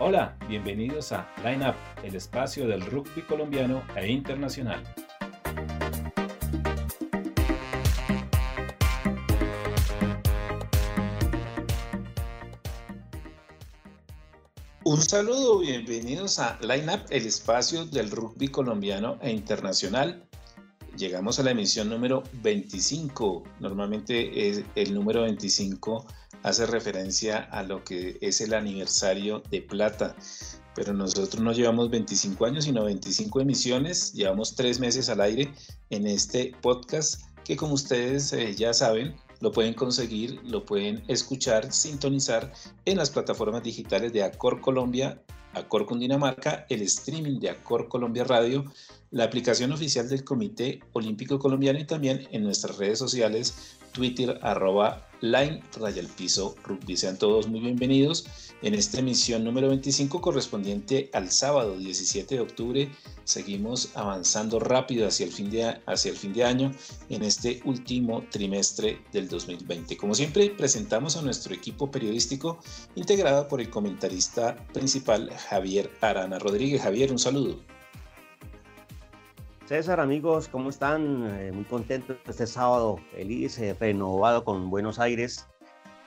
Hola, bienvenidos a Line Up, el espacio del rugby colombiano e internacional. Un saludo, bienvenidos a Line Up, el espacio del rugby colombiano e internacional. Llegamos a la emisión número 25. Normalmente es el número 25 hace referencia a lo que es el aniversario de Plata. Pero nosotros no llevamos 25 años, sino 25 emisiones. Llevamos tres meses al aire en este podcast que como ustedes eh, ya saben, lo pueden conseguir, lo pueden escuchar, sintonizar en las plataformas digitales de Acor Colombia, Acor Cundinamarca, el streaming de Acor Colombia Radio, la aplicación oficial del Comité Olímpico Colombiano y también en nuestras redes sociales, Twitter, arroba Line Raya el Piso Rugby. Sean todos muy bienvenidos en esta emisión número 25 correspondiente al sábado 17 de octubre. Seguimos avanzando rápido hacia el fin de, hacia el fin de año en este último trimestre del 2020. Como siempre, presentamos a nuestro equipo periodístico integrado por el comentarista principal Javier Arana Rodríguez. Javier, un saludo. César, amigos, ¿cómo están? Eh, muy contentos este sábado, feliz, eh, renovado con Buenos Aires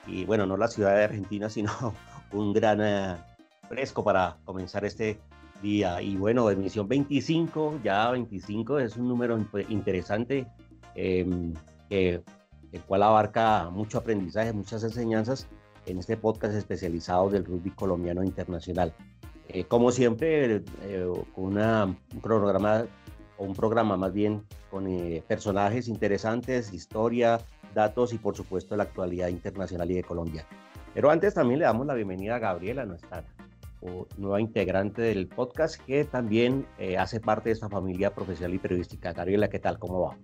y bueno, no la ciudad de Argentina, sino un gran eh, fresco para comenzar este día. Y bueno, emisión 25, ya 25 es un número interesante, em, el cual abarca mucho aprendizaje, muchas enseñanzas en este podcast especializado del rugby colombiano internacional. como siempre, con un cronograma un programa más bien con eh, personajes interesantes, historia, datos y por supuesto la actualidad internacional y de Colombia. Pero antes también le damos la bienvenida a Gabriela, nuestra nueva integrante del podcast que también eh, hace parte de esta familia profesional y periodística. Gabriela, ¿qué tal? ¿Cómo va?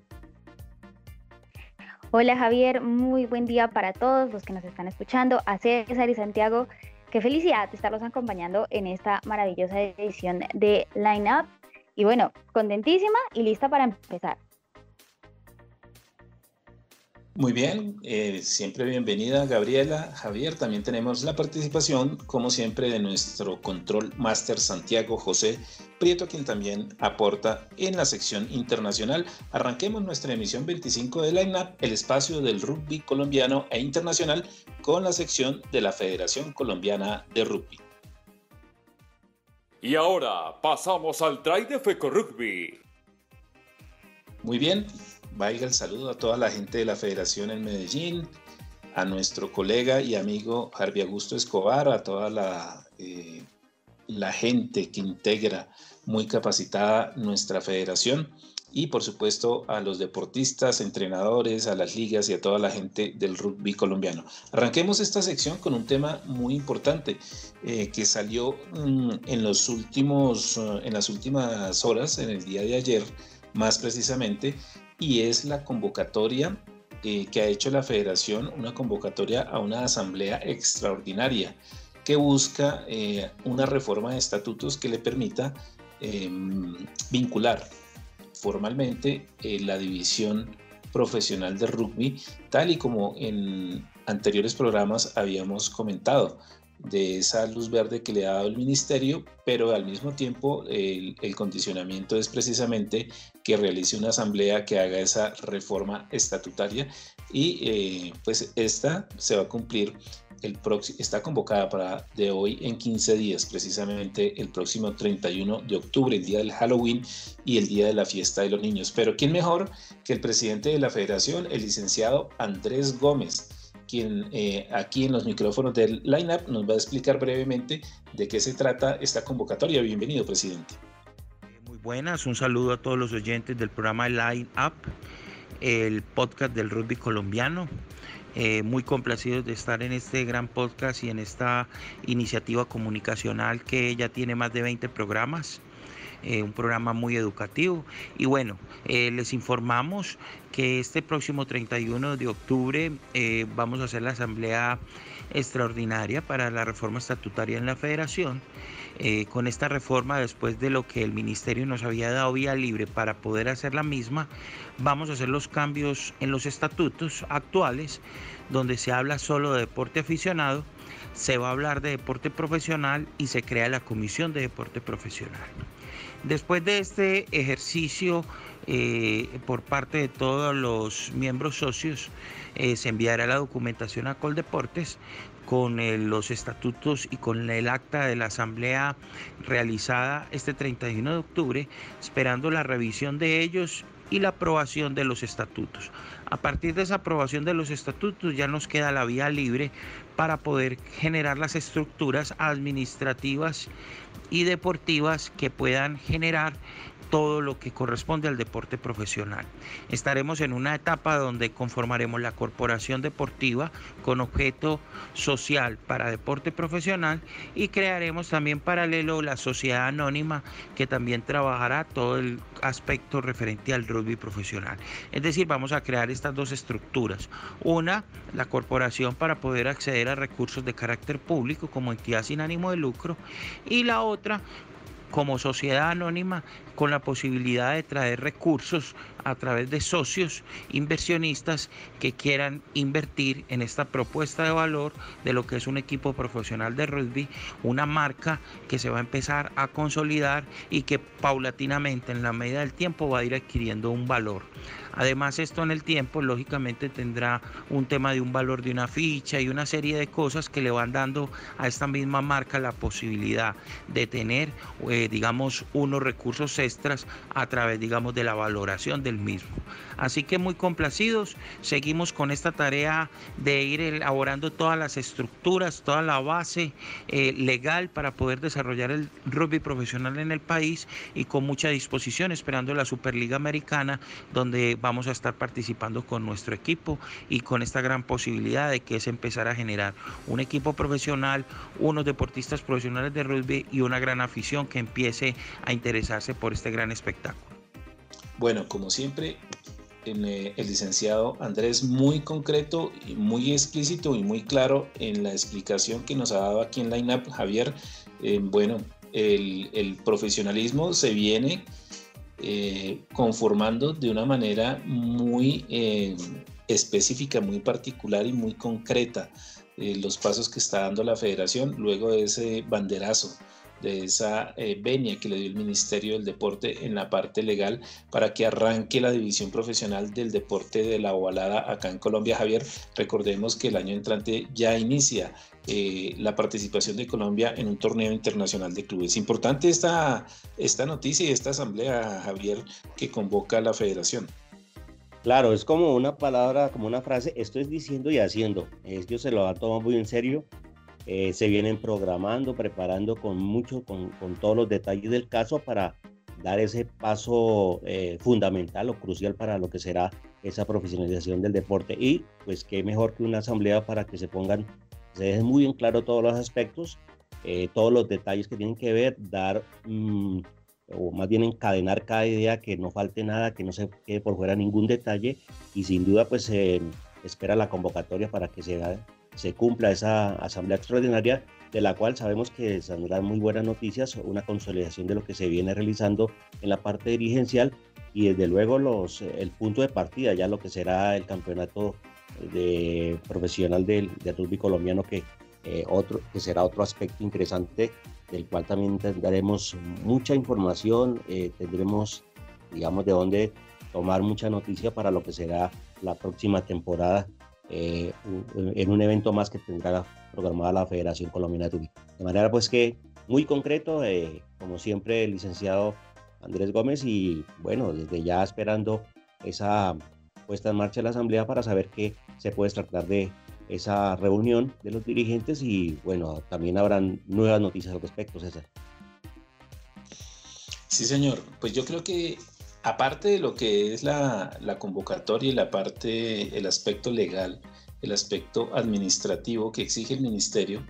Hola Javier, muy buen día para todos los que nos están escuchando, a César y Santiago. Qué felicidad estarlos acompañando en esta maravillosa edición de Line Up. Y bueno, contentísima y lista para empezar. Muy bien, eh, siempre bienvenida Gabriela, Javier. También tenemos la participación, como siempre, de nuestro control máster Santiago José Prieto, quien también aporta en la sección internacional. Arranquemos nuestra emisión 25 de Line el espacio del rugby colombiano e internacional, con la sección de la Federación Colombiana de Rugby. Y ahora pasamos al try de Feco Rugby. Muy bien, vaya el saludo a toda la gente de la Federación en Medellín, a nuestro colega y amigo Harvey Augusto Escobar, a toda la, eh, la gente que integra muy capacitada nuestra federación y por supuesto a los deportistas, entrenadores, a las ligas y a toda la gente del rugby colombiano. Arranquemos esta sección con un tema muy importante eh, que salió mm, en, los últimos, eh, en las últimas horas, en el día de ayer más precisamente, y es la convocatoria eh, que ha hecho la federación, una convocatoria a una asamblea extraordinaria que busca una reforma de estatutos que le permita em, vincular formalmente eh, la división profesional de rugby, tal y como en anteriores programas habíamos comentado, de esa luz verde que le ha dado el ministerio, pero al mismo tiempo el, condicionamiento es precisamente que realice una asamblea que haga esa reforma estatutaria y eh, pues esta se va a cumplir está convocada para de hoy en 15 días, precisamente el próximo 31 de octubre, el día del Halloween y el día de la fiesta de los niños. Pero ¿quién mejor que el presidente de la federación, el licenciado Andrés Gómez? quien eh, aquí en los micrófonos del lineup nos va a explicar brevemente de qué se trata esta convocatoria. Bienvenido, presidente. Muy buenas, un saludo a todos los oyentes del programa Line Up, el podcast del rugby colombiano. Eh, muy complacidos de estar en este gran podcast y en esta iniciativa comunicacional que ya tiene más de 20 programas. Eh, un programa muy educativo. Y bueno, eh, les informamos que este próximo 31 de octubre vamos a hacer la asamblea extraordinaria para la reforma estatutaria en la federación. con esta reforma, después de lo que el ministerio nos había dado vía libre para poder hacer la misma, vamos a hacer los cambios en los estatutos actuales, donde se habla solo de deporte aficionado se va a hablar de deporte profesional y se crea la Comisión de Deporte Profesional. Después de este ejercicio eh, por parte de todos los miembros socios, eh, se enviará la documentación a Coldeportes con eh, los estatutos y con el acta de la asamblea realizada este 31 de octubre, esperando la revisión de ellos y la aprobación de los estatutos. A partir de esa aprobación de los estatutos ya nos queda la vía libre para poder generar las estructuras administrativas y deportivas que puedan generar todo lo que corresponde al deporte profesional. Estaremos en una etapa donde conformaremos la corporación deportiva con objeto social para deporte profesional y crearemos también paralelo la sociedad anónima que también trabajará todo el aspecto referente al rugby profesional. Es decir, vamos a crear estas dos estructuras. Una, la corporación para poder acceder a recursos de carácter público como entidad sin ánimo de lucro y la otra como sociedad anónima con la posibilidad de traer recursos a través de socios inversionistas que quieran invertir en esta propuesta de valor de lo que es un equipo profesional de rugby, una marca que se va a empezar a consolidar y que paulatinamente en la medida del tiempo va a ir adquiriendo un valor. Además, esto en el tiempo, lógicamente, tendrá un tema de un valor de una ficha y una serie de cosas que le van dando a esta misma marca la posibilidad de tener, eh, digamos, unos recursos extras a través, digamos, de la valoración del mismo. Así que muy complacidos, seguimos con esta tarea de ir elaborando todas las estructuras, toda la base eh, legal para poder desarrollar el rugby profesional en el país y con mucha disposición esperando la Superliga Americana, donde vamos a estar participando con nuestro equipo y con esta gran posibilidad de que es empezar a generar un equipo profesional, unos deportistas profesionales de rugby y una gran afición que empiece a interesarse por este gran espectáculo. Bueno, como siempre, eh, el licenciado Andrés muy concreto muy explícito y muy claro en la explicación que nos ha dado aquí en Line Up Javier. Eh, bueno, el, profesionalismo se viene eh, conformando de una manera muy eh, específica, muy particular y muy concreta los pasos que está dando la federación luego de ese banderazo de esa venia que le dio el Ministerio del Deporte en la parte legal para que arranque la división profesional del deporte de la ovalada acá en Colombia. Javier, recordemos que el año entrante ya inicia eh, la participación de Colombia en un torneo internacional de clubes. Importante esta, esta noticia y esta asamblea, Javier, que convoca a la federación. Claro, es como una palabra, como una frase, esto es diciendo y haciendo. Ellos se lo han tomado muy en serio. Eh, se vienen programando, preparando con mucho, con, con, todos los detalles del caso para dar ese paso eh, fundamental o crucial para lo que será esa profesionalización del deporte. Y pues qué mejor que una asamblea para que se pongan se dejen muy en claro todos los aspectos, eh, todos los detalles que tienen que ver, dar mm, o más bien encadenar cada idea, que no falte nada, que no se quede por fuera ningún detalle y sin duda pues se espera la convocatoria para que se, se cumpla esa asamblea extraordinaria de la cual sabemos que saldrán muy buenas noticias, una consolidación de lo que se viene realizando en la parte dirigencial y desde luego los, el punto de partida, ya lo que será el campeonato de profesional del, rugby colombiano que, eh, otro, que será otro aspecto interesante del cual también tendremos mucha información, eh, tendremos, digamos, de dónde tomar mucha noticia para lo que será la próxima temporada eh, en un evento más que tendrá programada la Federación Colombiana de Rugby. De manera pues que muy concreto, como siempre, el licenciado Andrés Gómez y bueno, desde ya esperando esa puesta en marcha de la Asamblea para saber qué se puede tratar de esa reunión de los dirigentes y bueno, también habrán nuevas noticias al respecto, César. Sí, señor. Pues yo creo que aparte de lo que es la, convocatoria y la parte, el aspecto legal, el aspecto administrativo que exige el ministerio,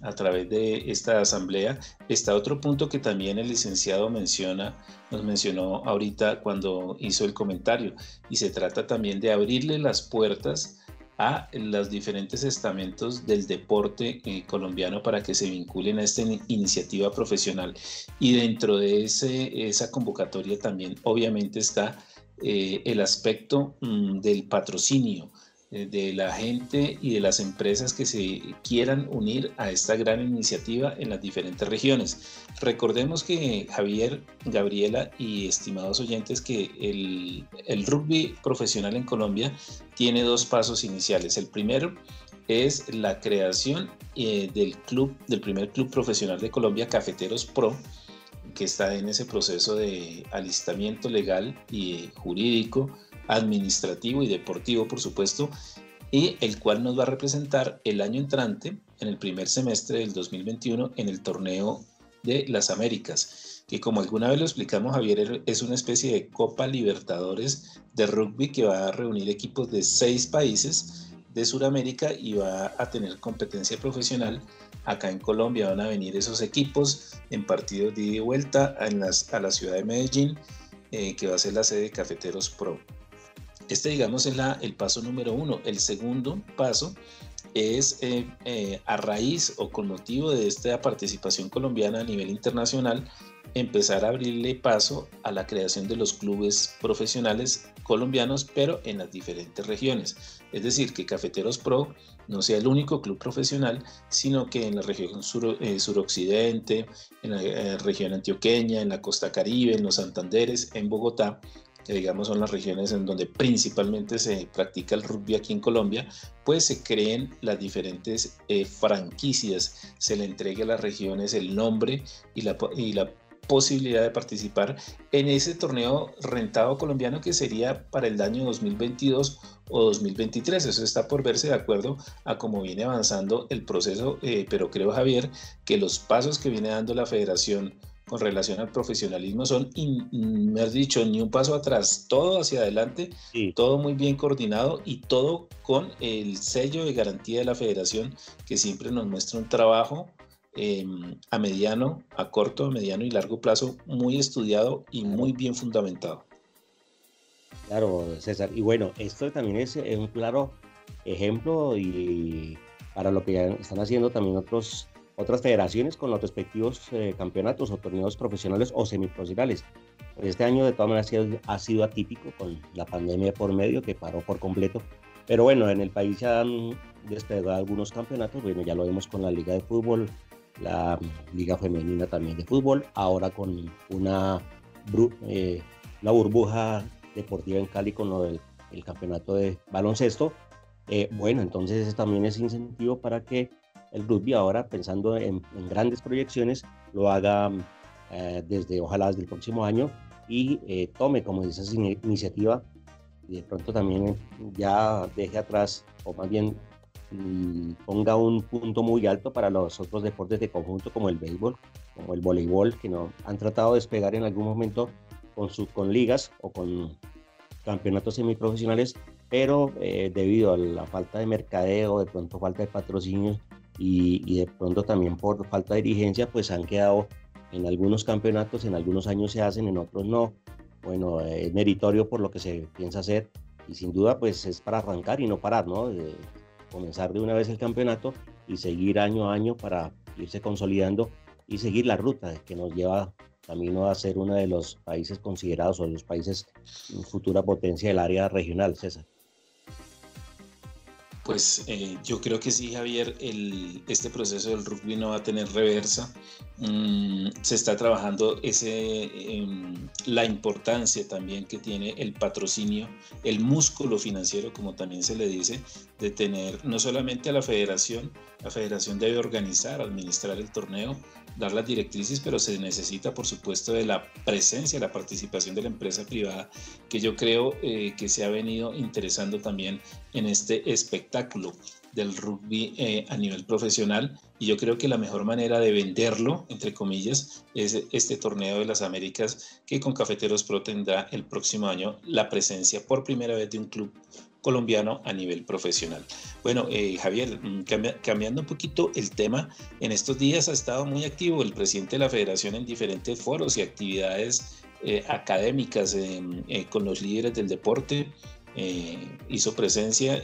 a través de esta asamblea. Está otro punto que también el licenciado menciona, nos mencionó ahorita cuando hizo el comentario, y se trata también de abrirle las puertas a los diferentes estamentos del deporte eh, colombiano para que se vinculen a esta iniciativa profesional. Y dentro de ese, esa convocatoria también obviamente está eh, el aspecto mm, del patrocinio de la gente y de las empresas que se quieran unir a esta gran iniciativa en las diferentes regiones. Recordemos que Javier, Gabriela y estimados oyentes que el, el rugby profesional en Colombia tiene dos pasos iniciales. El primero es la creación eh, del club, del primer club profesional de Colombia, Cafeteros Pro, que está en ese proceso de alistamiento legal y jurídico administrativo y deportivo, por supuesto, y el cual nos va a representar el año entrante, en el primer semestre del 2021, en el torneo de las Américas, que como alguna vez lo explicamos, Javier, es una especie de Copa Libertadores de rugby que va a reunir equipos de seis países de Sudamérica y va a tener competencia profesional. Acá en Colombia van a venir esos equipos en partidos de ida y vuelta a la ciudad de Medellín, eh, que va a ser la sede de Cafeteros Pro. Este, digamos, es la, el paso número uno. El segundo paso es eh, eh, a raíz o con motivo de esta participación colombiana a nivel internacional, empezar a abrirle paso a la creación de los clubes profesionales colombianos, pero en las diferentes regiones. Es decir, que Cafeteros Pro no sea el único club profesional, sino que en la región sur, eh, suroccidente, en la región antioqueña, en la costa caribe, en los Santanderes, en Bogotá, digamos son las regiones en donde principalmente se practica el rugby aquí en Colombia, pues se creen las diferentes eh, franquicias, se le entregue a las regiones el nombre y la, y la posibilidad de participar en ese torneo rentado colombiano que sería para el año 2022 o 2023. Eso está por verse de acuerdo a cómo viene avanzando el proceso, eh, pero creo Javier que los pasos que viene dando la federación con relación al profesionalismo son, me has dicho, ni un paso atrás, todo hacia adelante, todo muy bien coordinado y todo con el sello de garantía de la federación que siempre nos muestra un trabajo em, a mediano, a corto, a mediano y largo plazo muy estudiado y muy bien fundamentado. Claro, César. Y bueno, esto también es un claro ejemplo y para lo que ya están haciendo también otros otras federaciones con los respectivos eh, campeonatos o torneos profesionales o semiprofesionales. Este año de todas maneras ha sido, atípico con la pandemia por medio que paró por completo. Pero bueno, en el país ya han despegado algunos campeonatos. Bueno, ya lo vemos con la Liga de Fútbol, la Liga Femenina también de Fútbol, ahora con una, eh, burbuja deportiva en Cali con lo del el campeonato de baloncesto. Eh, bueno, entonces también es incentivo para que el rugby ahora, pensando en, grandes proyecciones, lo haga eh, desde, ojalá desde el próximo año y eh, tome como esa iniciativa y de pronto también ya deje atrás, o más bien mm, ponga un punto muy alto para los otros deportes de conjunto como el béisbol, como el voleibol, que no han tratado de despegar en algún momento con, su, con ligas o con campeonatos semiprofesionales, pero eh, debido a la falta de mercadeo, de pronto falta de patrocinios, y, de pronto también por falta de dirigencia, pues han quedado en algunos campeonatos, en algunos años se hacen, en otros no. Bueno, es meritorio por lo que se piensa hacer y sin duda pues es para arrancar y no parar, ¿no? De comenzar de una vez el campeonato y seguir año a año para irse consolidando y seguir la ruta que nos lleva camino a ser uno de los países considerados o de los países futura potencia del área regional, César. Pues eh, yo creo que sí, Javier, este proceso del rugby no va a tener reversa. Mm, se está trabajando em, la importancia también que tiene el patrocinio, el músculo financiero, como también se le dice, de tener no solamente a la federación, la federación debe organizar, administrar el torneo, dar las directrices, pero se necesita, por supuesto, de la presencia, la participación de la empresa privada, que yo creo eh, que se ha venido interesando también en este espectáculo del rugby eh, a nivel profesional. Y yo creo que la mejor manera de venderlo, entre comillas, es este torneo de las Américas que con Cafeteros Pro tendrá el próximo año la presencia por primera vez de un club colombiano a nivel profesional. Bueno, eh, Javier, mm, cambiando un poquito el tema, en estos días ha estado muy activo el presidente de la federación en diferentes foros y actividades eh, académicas eh, con los líderes del deporte. hizo presencia,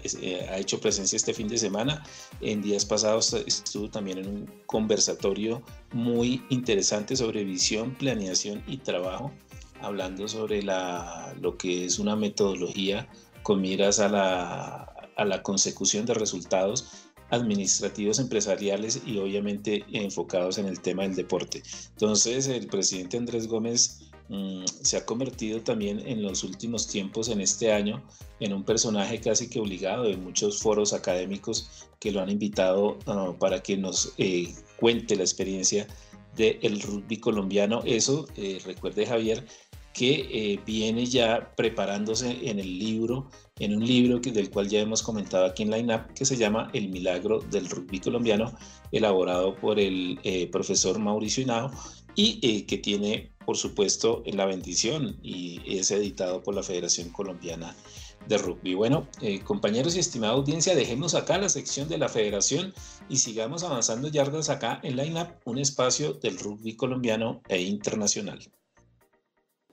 ha hecho presencia este fin de semana. En días pasados estuvo también en un conversatorio muy interesante sobre visión, planeación y trabajo, hablando sobre la, lo que es una metodología con miras a la, consecución de resultados administrativos, empresariales y obviamente enfocados en el tema del deporte. Entonces, el presidente Andrés Gómez mm, se ha convertido también en los últimos tiempos, en este año, en un personaje casi que obligado de muchos foros académicos que lo han invitado ah, para que nos eh, cuente la experiencia del rugby colombiano. Eso, eh, recuerde Javier, que eh, viene ya preparándose en el libro, en un libro que, del cual ya hemos comentado aquí en Line Up, que se llama El Milagro del Rugby Colombiano, elaborado por el eh, profesor Mauricio Hinao y eh, que tiene, por supuesto, la bendición y es editado por la Federación Colombiana de Rugby. Bueno, compañeros y estimada audiencia, dejemos acá la sección de la Federación y sigamos avanzando yardas acá en Line Up, un espacio del rugby colombiano e internacional.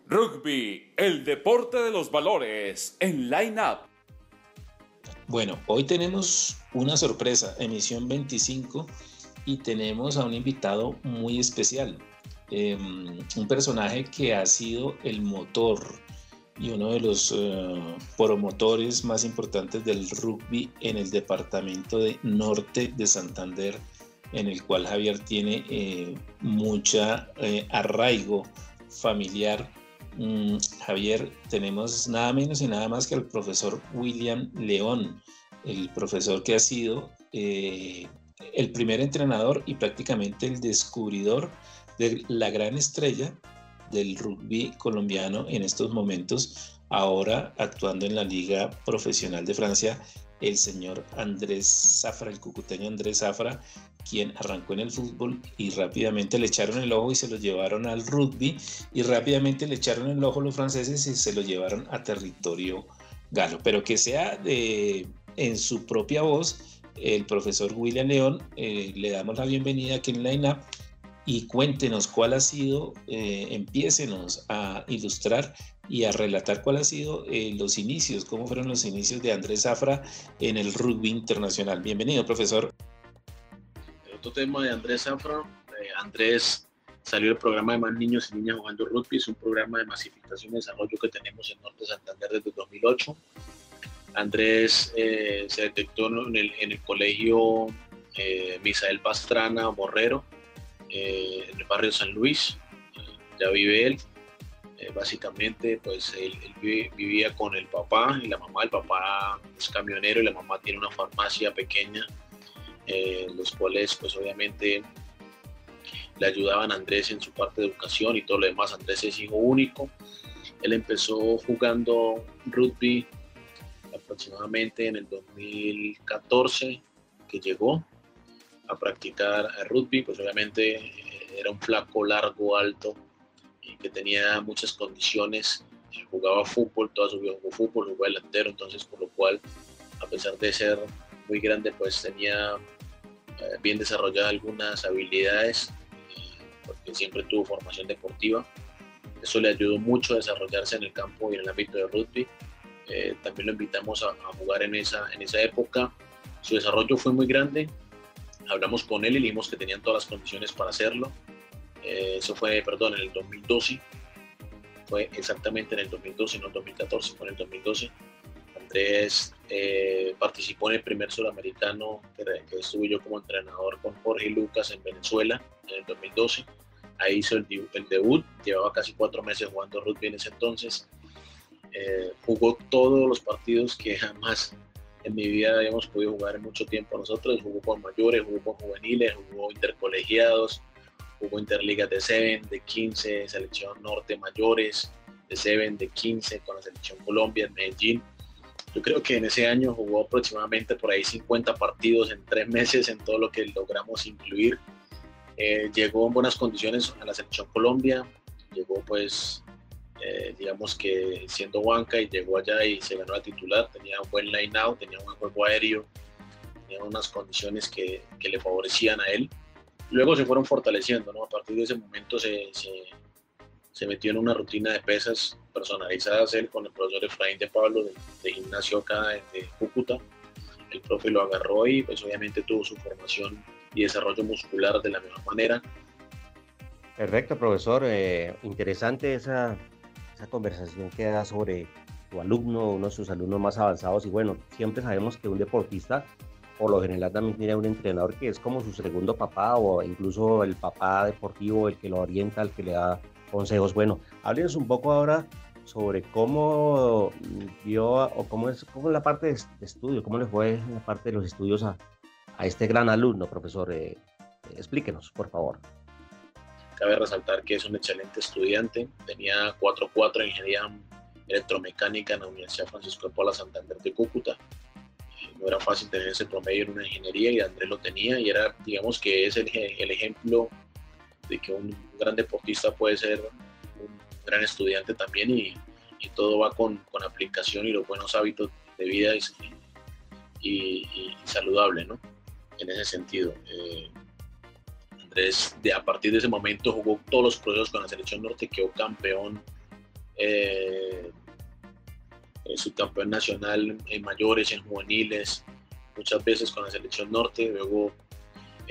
Rugby, el deporte de los valores, en Line Up. Bueno, hoy tenemos una sorpresa, emisión 25, y tenemos a un invitado muy especial, em, un personaje que ha sido el motor y uno de los eh, promotores más importantes del rugby en el departamento de norte de Santander, en el cual Javier tiene eh, mucha eh, arraigo familiar Mm, Javier, tenemos nada menos y nada más que al profesor William León, el profesor que ha sido eh, el primer entrenador y prácticamente el descubridor de la gran estrella del rugby colombiano en estos momentos, ahora actuando en la Liga Profesional de Francia, el señor Andrés Zafra, el cucuteño Andrés Zafra, quien arrancó en el fútbol y rápidamente le echaron el ojo y se lo llevaron al rugby y rápidamente le echaron el ojo los franceses y se lo llevaron a territorio galo. Pero que sea de, en su propia voz, el profesor William León, eh, le damos la bienvenida aquí en Line Up y cuéntenos cuál ha sido, eh, empiécenos a ilustrar y a relatar cuál ha sido eh, los inicios, cómo fueron los inicios de Andrés Zafra en el rugby internacional. Bienvenido, profesor otro tema de Andrés Zafra. Eh, Andrés salió el programa de Más Niños y Niñas Jugando Rugby, es un programa de masificación y desarrollo que tenemos en Norte Santander desde 2008. Andrés eh, se detectó en el, colegio eh, Misael Pastrana Borrero, en el barrio San Luis, ya vive él. básicamente, pues él, vivía con el papá y la mamá. El papá es camionero y la mamá tiene una farmacia pequeña eh, los cuales pues obviamente le ayudaban a Andrés en su parte de educación y todo lo demás. Andrés es hijo único. Él empezó jugando rugby aproximadamente en el 2014 que llegó a practicar rugby, pues obviamente eh, era un flaco largo, alto que tenía muchas condiciones. Jugaba fútbol, toda su vida jugó fútbol, jugó delantero, entonces por lo cual, a pesar de ser muy grande, pues tenía bien desarrolladas algunas habilidades, porque siempre tuvo formación deportiva. Eso le ayudó mucho a desarrollarse en el campo y en el ámbito de rugby. Eh, también lo invitamos a, jugar en esa, en esa época. Su desarrollo fue muy grande. Hablamos con él y le dijimos que tenían todas las condiciones para hacerlo. Eh, eso fue, perdón, en el 2012. Fue exactamente en el 2012, no el 2014, fue en el 2012 Andrés eh, participó en el primer sudamericano que, estuve yo como entrenador con Jorge Lucas en Venezuela en el 2012. Ahí hizo el, debut, llevaba casi cuatro meses jugando rugby en ese entonces. Eh, jugó todos los partidos que jamás en mi vida habíamos podido jugar en mucho tiempo nosotros. Jugó con mayores, jugó con juveniles, jugó intercolegiados, jugó interligas de 7, de 15, selección norte mayores, de 7, de 15 con la selección Colombia en Medellín yo creo que en ese año jugó aproximadamente por ahí 50 partidos en tres meses en todo lo que logramos incluir. Eh, llegó en buenas condiciones a la selección Colombia, llegó pues eh, digamos que siendo banca y llegó allá y se ganó la titular, tenía un buen line out, tenía un buen juego aéreo, tenía unas condiciones que, que le favorecían a él. Luego se fueron fortaleciendo, ¿no? A partir de ese momento se, se, se metió en una rutina de pesas personalizadas él con el profesor Efraín de Pablo de, de gimnasio acá de Cúcuta. El profe lo agarró y pues obviamente tuvo su formación y desarrollo muscular de la misma manera. Perfecto, profesor. Eh, interesante esa, esa conversación que da sobre tu alumno, uno de sus alumnos más avanzados. Y bueno, siempre sabemos que un deportista, por lo general, también tiene un entrenador que es como su segundo papá o incluso el papá deportivo, el que lo orienta, el que le da consejos. Bueno, háblenos un poco ahora sobre cómo vio o cómo es, cómo la parte de estudio, cómo le fue la parte de los estudios a, a este gran alumno, profesor. Eh, explíquenos, por favor. Cabe resaltar que es un excelente estudiante, tenía 4.4 en ingeniería electromecánica en la Universidad Francisco de Paula Santander de Cúcuta. No era fácil tener ese promedio en una ingeniería y Andrés lo tenía y era, digamos que es el, el ejemplo de que un gran deportista puede ser un gran estudiante también y, y todo va con, con, aplicación y los buenos hábitos de vida y, y, saludable, ¿no? En ese sentido. Eh, de, a partir de ese momento jugó todos los procesos con la selección norte, quedó campeón, eh, eh, subcampeón nacional en mayores, en juveniles, muchas veces con la selección norte, luego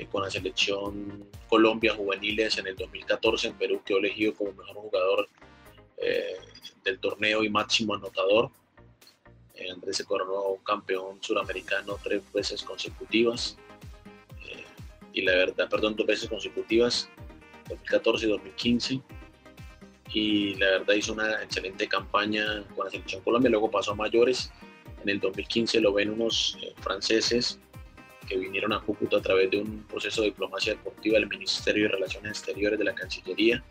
con la selección Colombia juveniles en el 2014 en Perú quedó elegido como mejor jugador eh, del torneo y máximo anotador. Eh, Andrés se coronó campeón suramericano tres veces consecutivas y la verdad, perdón, dos veces consecutivas, 2014 y 2015. Y la verdad hizo una excelente campaña con la selección Colombia, luego pasó a mayores. En el 2015 lo ven unos eh, franceses que vinieron a Cúcuta a través de un proceso de diplomacia deportiva del Ministerio de Relaciones Exteriores de la Cancillería.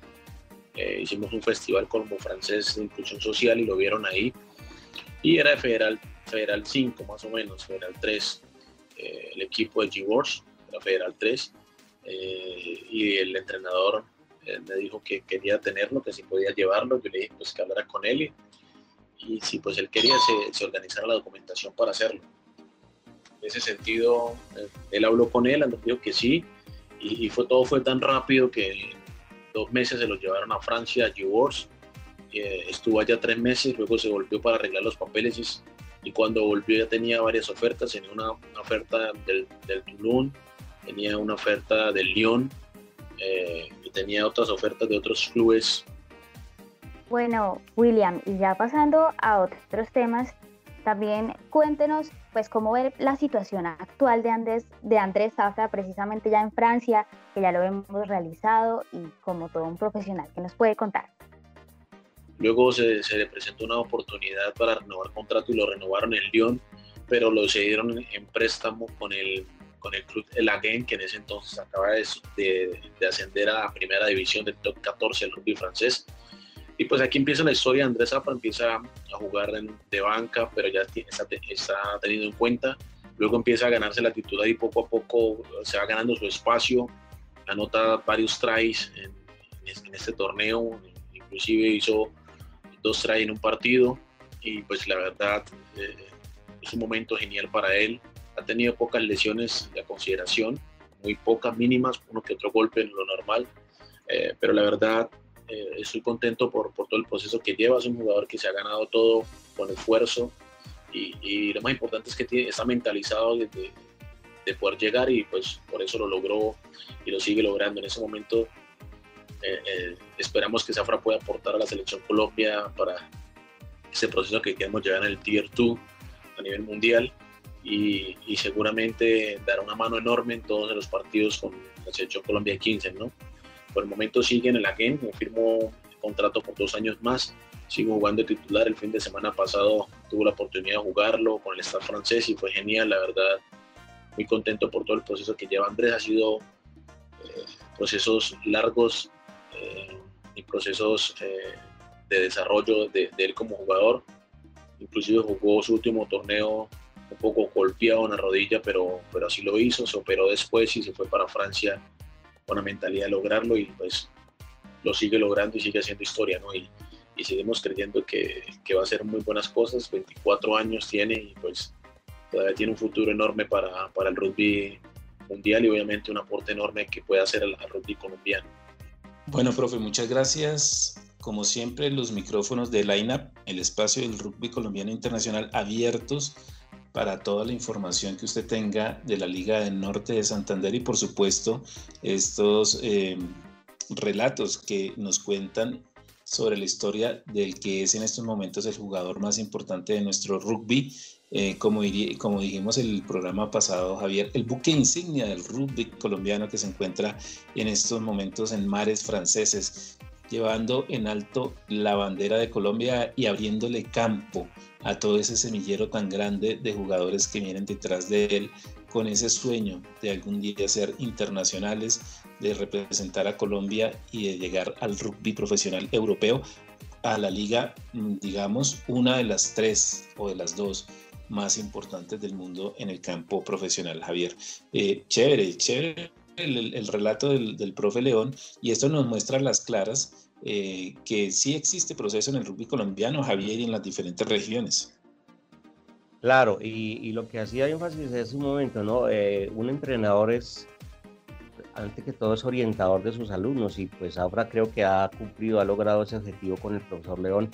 Eh, hicimos un festival como francés de inclusión social y lo vieron ahí. Y era de Federal, Federal 5 más o menos, Federal 3, eh, el equipo de G-Wars la Federal 3, eh, y el entrenador me dijo que quería tenerlo, que si podía llevarlo, yo le dije pues que hablara con él y, y si pues él quería se, se, organizara la documentación para hacerlo. En ese sentido, eh, él habló con él, nos dijo que sí, y, fue, todo fue tan rápido que dos meses se lo llevaron a Francia, a G-Wars, estuvo allá tres meses, luego se volvió para arreglar los papeles y, cuando volvió ya tenía varias ofertas, tenía una, oferta del, del Toulon, tenía una oferta del Lyon eh, tenía otras ofertas de otros clubes. Bueno, William, y ya pasando a otros temas, también cuéntenos pues cómo ver la situación actual de Andrés, de Andrés Zafra precisamente ya en Francia, que ya lo hemos realizado y como todo un profesional que nos puede contar. Luego se, se le presentó una oportunidad para renovar contrato y lo renovaron en Lyon, pero lo cedieron en préstamo con el con el club El Agen, que en ese entonces acaba de, de, de, ascender a primera división del top 14 del rugby francés. Y pues aquí empieza la historia, Andrés Zafra empieza a jugar de banca, pero ya está, está tenido en cuenta. Luego empieza a ganarse la titular y poco a poco se va ganando su espacio, anota varios tries en, en este torneo, inclusive hizo dos tries en un partido. Y pues la verdad eh, es un momento genial para él. Ha tenido pocas lesiones a consideración, muy pocas mínimas, uno que otro golpe en lo normal, eh, pero la verdad eh, estoy contento por, por, todo el proceso que lleva, es un jugador que se ha ganado todo con esfuerzo y, lo más importante es que tiene, está mentalizado de, de, de, poder llegar y pues por eso lo logró y lo sigue logrando en ese momento. Eh, esperamos que Zafra pueda aportar a la selección Colombia para ese proceso que queremos llegar en el Tier 2 a nivel mundial y, y, seguramente dará una mano enorme en todos los partidos con la selección Colombia 15, ¿no? Por el momento sigue en el AGEN, firmó contrato por dos años más, sigo jugando de titular, el fin de semana pasado tuve la oportunidad de jugarlo con el staff francés y fue genial, la verdad, muy contento por todo el proceso que lleva Andrés, ha sido eh, procesos largos eh, y procesos eh, de desarrollo de, él como jugador, inclusive jugó su último torneo un poco golpeado en la rodilla, pero, pero así lo hizo, se operó después y se fue para Francia la mentalidad de lograrlo y pues lo sigue logrando y sigue haciendo historia, ¿no? Y, y seguimos creyendo que, que, va a hacer muy buenas cosas. 24 años tiene y pues todavía tiene un futuro enorme para, para el rugby mundial y obviamente un aporte enorme que puede hacer al, rugby colombiano. Bueno, profe, muchas gracias. Como siempre, los micrófonos de Lineup, el espacio del rugby colombiano internacional abiertos para toda la información que usted tenga de la Liga del Norte de Santander y por supuesto estos eh, relatos que nos cuentan sobre la historia del que es en estos momentos el jugador más importante de nuestro rugby. Eh, como, como dijimos el programa pasado, Javier, el buque insignia del rugby colombiano que se encuentra en estos momentos en mares franceses, llevando en alto la bandera de Colombia y abriéndole campo a todo ese semillero tan grande de jugadores que vienen detrás de él con ese sueño de algún día ser internacionales, de representar a Colombia y de llegar al rugby profesional europeo, a la liga, mm, digamos, una de las tres o de las dos más importantes del mundo en el campo profesional, Javier. Eh, chévere, chévere el, relato del, profe León y esto nos muestra las claras eh, que sí existe proceso en el rugby colombiano, Javier, y en las diferentes regiones. Claro, y, lo que hacía énfasis en ese momento, ¿no? Eh, un entrenador es, antes que todo, es orientador de sus alumnos y pues ahora creo que ha cumplido, ha logrado ese objetivo con el profesor León.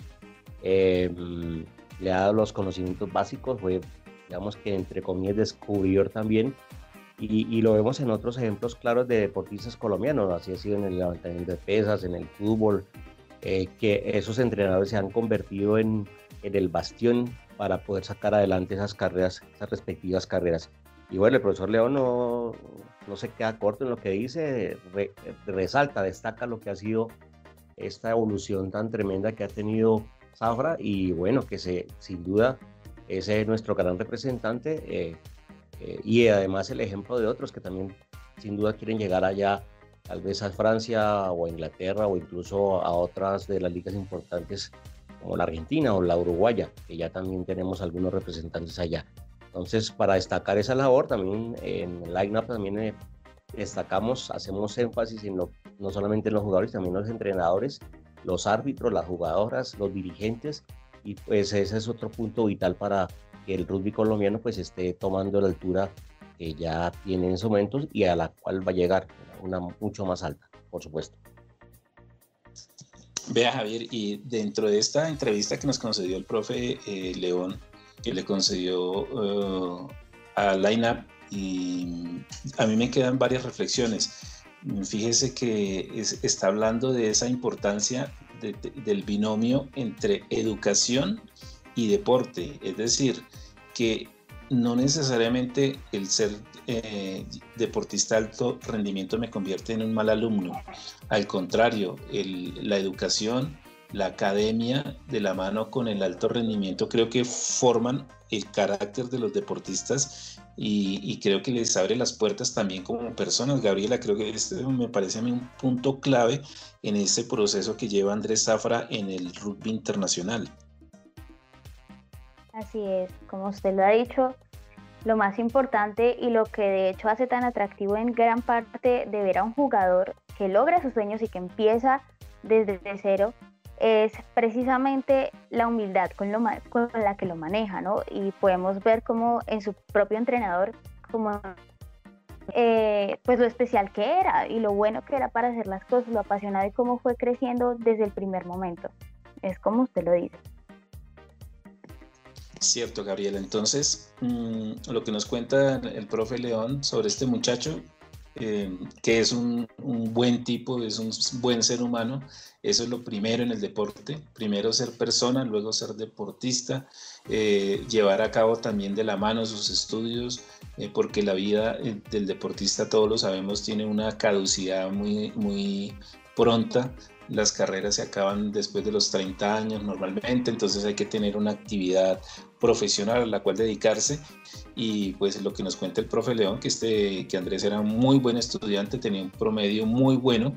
Em, le ha dado los conocimientos básicos, fue, digamos que entre comillas, descubridor también. Y, lo vemos en otros ejemplos claros de deportistas colombianos, así ha sido en el levantamiento de pesas, en el fútbol, eh, que esos entrenadores se han convertido en, en el bastión para poder sacar adelante esas carreras, esas respectivas carreras. Y bueno, el profesor León no, no se queda corto en lo que dice, resalta, destaca lo que ha sido esta evolución tan tremenda que ha tenido Zafra y bueno, que se, sin duda ese es nuestro gran representante eh, eh, y además el ejemplo de otros que también sin duda quieren llegar allá, tal vez a Francia o a Inglaterra o incluso a otras de las ligas importantes como la Argentina o la Uruguaya, que ya también tenemos algunos representantes allá. Entonces, para destacar esa labor, también en el line-up también eh, destacamos, hacemos énfasis en lo, no solamente en los jugadores, también los entrenadores, los árbitros, las jugadoras, los dirigentes, y pues ese es otro punto vital para que el rugby colombiano pues esté tomando la altura que ya tiene en esos momentos y a la cual va a llegar una mucho más alta, por supuesto. Vea Javier, y dentro de esta entrevista que nos concedió el profe eh, León, que le concedió uh, a Line y a mí me quedan varias reflexiones. Fíjese que está hablando de esa importancia del binomio entre educación y deporte, es decir, que no necesariamente el ser eh, deportista alto rendimiento me convierte en un mal alumno. Al contrario, la educación, la academia de la mano con el alto rendimiento creo que forman el carácter de los deportistas y, creo que les abre las puertas también como personas. Gabriela, creo que este me parece a mí un punto clave en ese proceso que lleva Andrés Zafra en el rugby internacional. Así es, como usted lo ha dicho, lo más importante y lo que de hecho hace tan atractivo en gran parte de ver a un jugador que logra sus sueños y que empieza desde cero es precisamente la humildad con, la que lo maneja, ¿no? Y podemos ver como en su propio entrenador, como eh, pues lo especial que era y lo bueno que era para hacer las cosas, lo apasionado y cómo fue creciendo desde el primer momento. Es como usted lo dice. Cierto, Gabriela. Entonces, mm, lo que nos cuenta el profe León sobre este muchacho, eh, que es un, buen tipo, es un buen ser humano, eso es lo primero en el deporte. Primero ser persona, luego ser deportista, eh, llevar a cabo también de la mano sus estudios, eh, porque la vida del deportista, todos lo sabemos, tiene una caducidad muy, muy pronta las carreras se acaban después de los 30 años normalmente, entonces hay que tener una actividad profesional a la cual dedicarse y pues lo que nos cuenta el profe León, que, este, que Andrés era un muy buen estudiante, tenía un promedio muy bueno,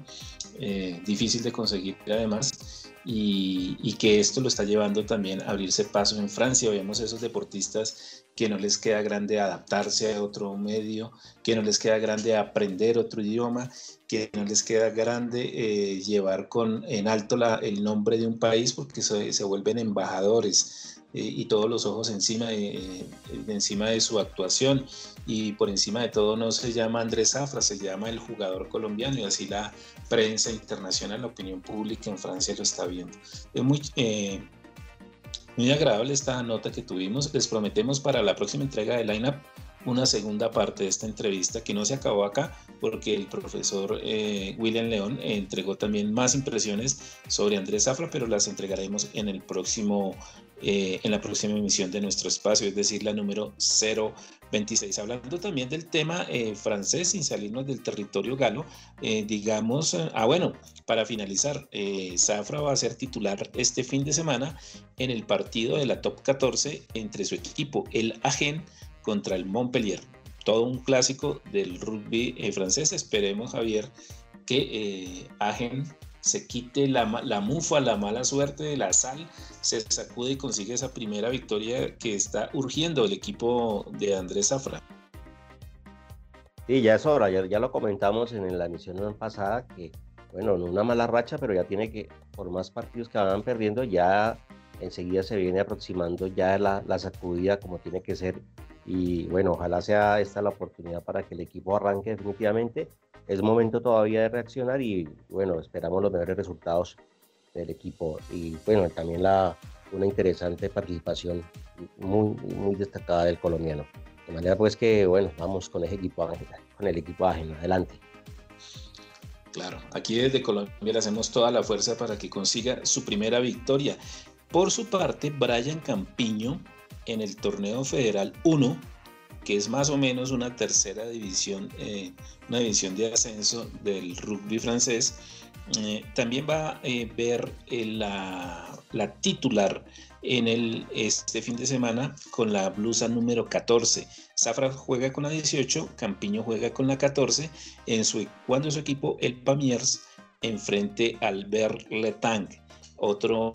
eh, difícil de conseguir además, y, que esto lo está llevando también a abrirse paso en Francia. Vemos esos deportistas que no les queda grande adaptarse a otro medio, que no les queda grande aprender otro idioma, que no les queda grande eh, llevar con, en alto la, el nombre de un país porque se, se vuelven embajadores y todos los ojos encima de, encima de su actuación y por encima de todo no se llama Andrés Zafra, se llama el jugador colombiano y así la prensa internacional, la opinión pública en Francia lo está viendo. Es muy, eh, muy agradable esta nota que tuvimos. Les prometemos para la próxima entrega de Lineup una segunda parte de esta entrevista que no se acabó acá porque el profesor eh, William León entregó también más impresiones sobre Andrés Zafra, pero las entregaremos en el próximo eh, en la próxima emisión de nuestro espacio, es decir, la número 026. Hablando también del tema eh, francés, sin salirnos del territorio galo, digamos, ah bueno, para finalizar, Zafra va a ser titular este fin de semana en el partido de la top 14 entre su equipo, el Agen, contra el Montpellier. Todo un clásico del rugby eh, francés. Esperemos, Javier, que eh, Agen se quite la, la, mufa, la mala suerte de la sal, se sacude y consigue esa primera victoria que está urgiendo el equipo de Andrés Zafra. Sí, ya es hora, ya, ya lo comentamos en la emisión pasada, que bueno, no una mala racha, pero ya tiene que, por más partidos que van perdiendo, ya enseguida se viene aproximando ya la, la sacudida como tiene que ser y bueno, ojalá sea esta la oportunidad para que el equipo arranque definitivamente. Es momento todavía de reaccionar y bueno, esperamos los mejores resultados del equipo y bueno, también la, una interesante participación muy, muy destacada del colombiano. De manera pues que bueno, vamos con, ese equipo, con el equipo ajeno, adelante. Claro, aquí desde Colombia le hacemos toda la fuerza para que consiga su primera victoria. Por su parte, Brian Campiño en el torneo federal 1, que es más o menos una tercera división, eh, una división de ascenso del rugby francés, eh, también va a eh, ver la, la, titular en el, este fin de semana con la blusa número 14. Zafra juega con la 18, Campiño juega con la 14, en su, cuando su equipo, el Pamiers, enfrente al Berletang otro,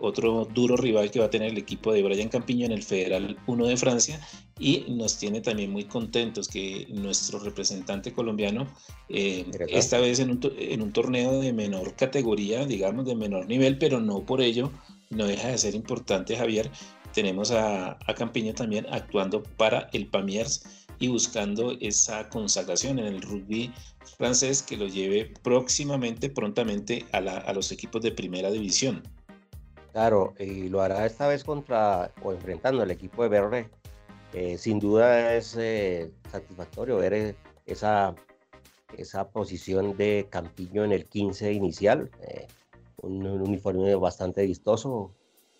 otro duro rival que va a tener el equipo de Brian Campiño en el Federal 1 de Francia y nos tiene también muy contentos que nuestro representante colombiano, eh, esta vez en un, en un, torneo de menor categoría, digamos de menor nivel, pero no por ello no deja de ser importante Javier, tenemos a, a Campiño también actuando para el Pamiers y buscando esa consagración en el rugby francés que lo lleve próximamente, prontamente a, los equipos de primera división. Claro, y lo hará esta vez contra o enfrentando al equipo de Verde. Eh, sin duda es eh, satisfactorio ver eh, esa, esa posición de Campiño en el 15 inicial. Un, un, uniforme bastante vistoso,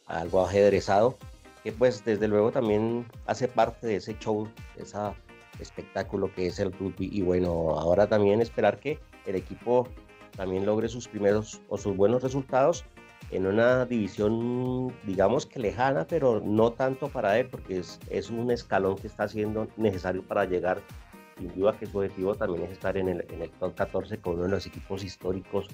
algo ajedrezado, que pues desde luego también hace parte de ese show, esa espectáculo que es el rugby. Y bueno, ahora también esperar que el equipo también logre sus primeros o sus buenos resultados en una división, digamos que lejana, pero no tanto para él, porque es, es un escalón que está siendo necesario para llegar. Sin duda que su objetivo también es estar en el, en el top 14 con uno de los equipos históricos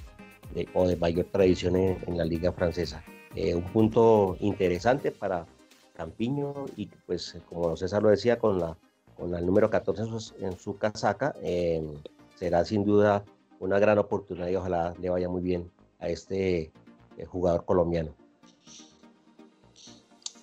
de, o de mayor tradición en, la liga francesa. Eh, un punto interesante para Campiño y pues como César lo decía, con la con el número 14 en su, casaca, em, será sin duda una gran oportunidad y ojalá le vaya muy bien a este eh, jugador colombiano.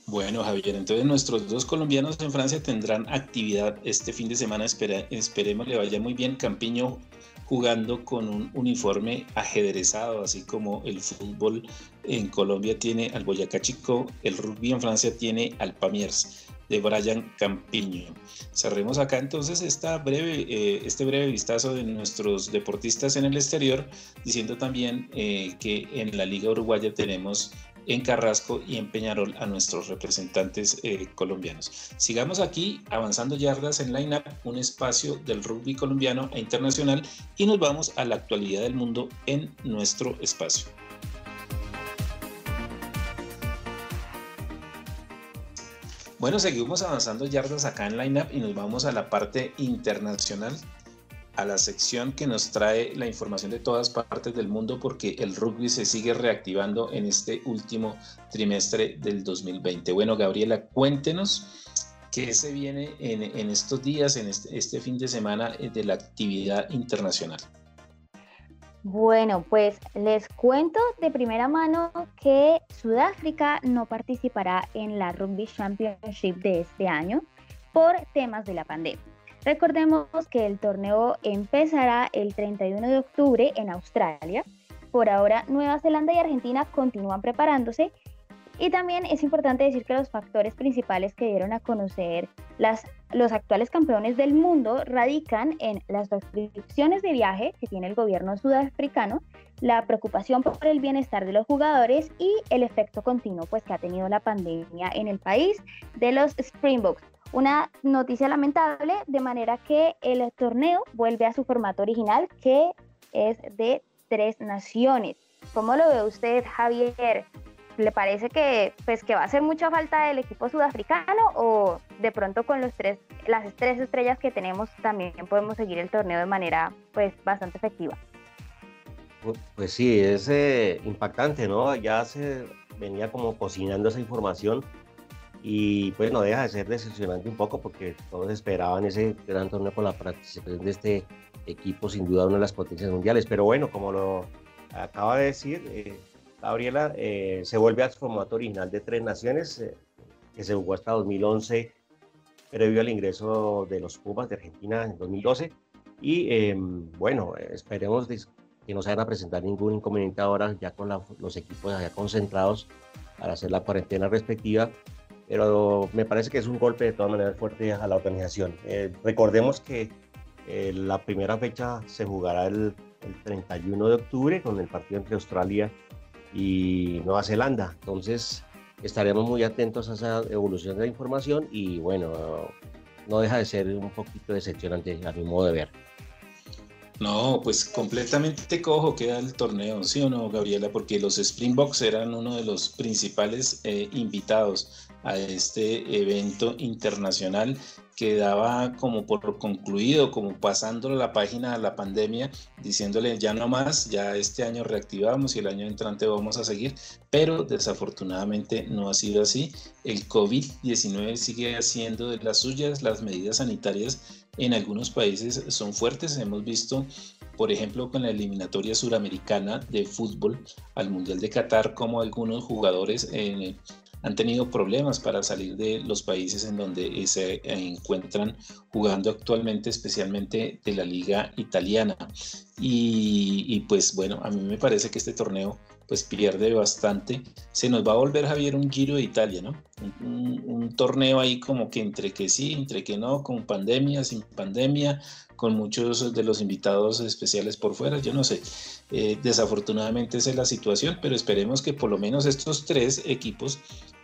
Bueno, Javier, entonces nuestros dos colombianos en Francia tendrán actividad este fin de semana. esperemos le vaya muy bien. Campiño jugando con un uniforme ajedrezado, así como el fútbol en Colombia tiene al Boyacá Chico, el rugby en Francia tiene al Pamiers de Brian Campiño. Cerremos acá entonces esta breve, eh, este breve vistazo de nuestros deportistas en el exterior, diciendo también eh, que en la Liga Uruguaya tenemos en Carrasco y en Peñarol a nuestros representantes eh, colombianos. Sigamos aquí avanzando yardas en Line Up, un espacio del rugby colombiano e internacional y nos vamos a la actualidad del mundo en nuestro espacio. Bueno, seguimos avanzando yardas acá en Lineup y nos vamos a la parte internacional, a la sección que nos trae la información de todas partes del mundo porque el rugby se sigue reactivando en este último trimestre del 2020. Bueno, Gabriela, cuéntenos qué se viene en, estos días, en este, este fin de semana eh, de la actividad internacional. Bueno, pues les cuento de primera mano que Sudáfrica no participará en la Rugby Championship de este año por temas de la pandemia. Recordemos que el torneo empezará el 31 de octubre en Australia. Por ahora, Nueva Zelanda y Argentina continúan preparándose y también es importante decir que los factores principales que dieron a conocer las, los actuales campeones del mundo radican en las restricciones de viaje que tiene el gobierno sudafricano, la preocupación por el bienestar de los jugadores y el efecto continuo pues, que ha tenido la pandemia en el país de los Springboks. Una noticia lamentable, de manera que el torneo vuelve a su formato original, que es de tres naciones. ¿Cómo lo ve usted, Javier? ¿Le parece que, pues, que va a hacer mucha falta el equipo sudafricano o de pronto con los tres, las tres estrellas que tenemos también podemos seguir el torneo de manera pues, bastante efectiva? Pues sí, es eh, impactante, ¿no? Ya se venía como cocinando esa información y pues no deja de ser decepcionante un poco porque todos esperaban ese gran torneo con la participación de este equipo, sin duda una de las potencias mundiales. Pero bueno, como lo acaba de decir, eh, Gabriela, eh, se vuelve al formato original de tres naciones, eh, que se jugó hasta 2011, previo al ingreso de los Pumas de Argentina en 2012. Y em, bueno, esperemos que no se vayan a presentar ningún inconveniente ahora, ya con los equipos ya concentrados para hacer la cuarentena respectiva. Pero me parece que es un golpe de todas maneras fuerte a la organización. Eh, recordemos que la primera fecha se jugará el, el 31 de octubre con el partido entre Australia y Nueva Zelanda. Entonces, estaremos muy atentos a esa evolución de la información y bueno, no deja de ser un poquito decepcionante a mi modo de ver. No, pues completamente cojo queda el torneo, ¿sí o no, Gabriela? Porque los Springboks eran uno de los principales eh, invitados a este evento internacional que daba como por concluido, como pasándole la página a la pandemia, diciéndole ya no más, ya este año reactivamos y el año entrante vamos a seguir, pero desafortunadamente no ha sido así. El COVID-19 sigue haciendo de las suyas, las medidas sanitarias en algunos países son fuertes, hemos visto por ejemplo, con la eliminatoria suramericana de fútbol al Mundial de Qatar, como algunos jugadores eh, han tenido problemas para salir de los países en donde se encuentran jugando actualmente, especialmente de la liga italiana. Y, pues bueno, a mí me parece que este torneo pues pierde bastante. Se nos va a volver, Javier, un Giro de Italia, ¿no? Un, torneo ahí como que entre que sí, entre que no, con pandemia, sin pandemia, con muchos de los invitados especiales por fuera, yo no sé. Eh, desafortunadamente esa es la situación, pero esperemos que por lo menos estos tres equipos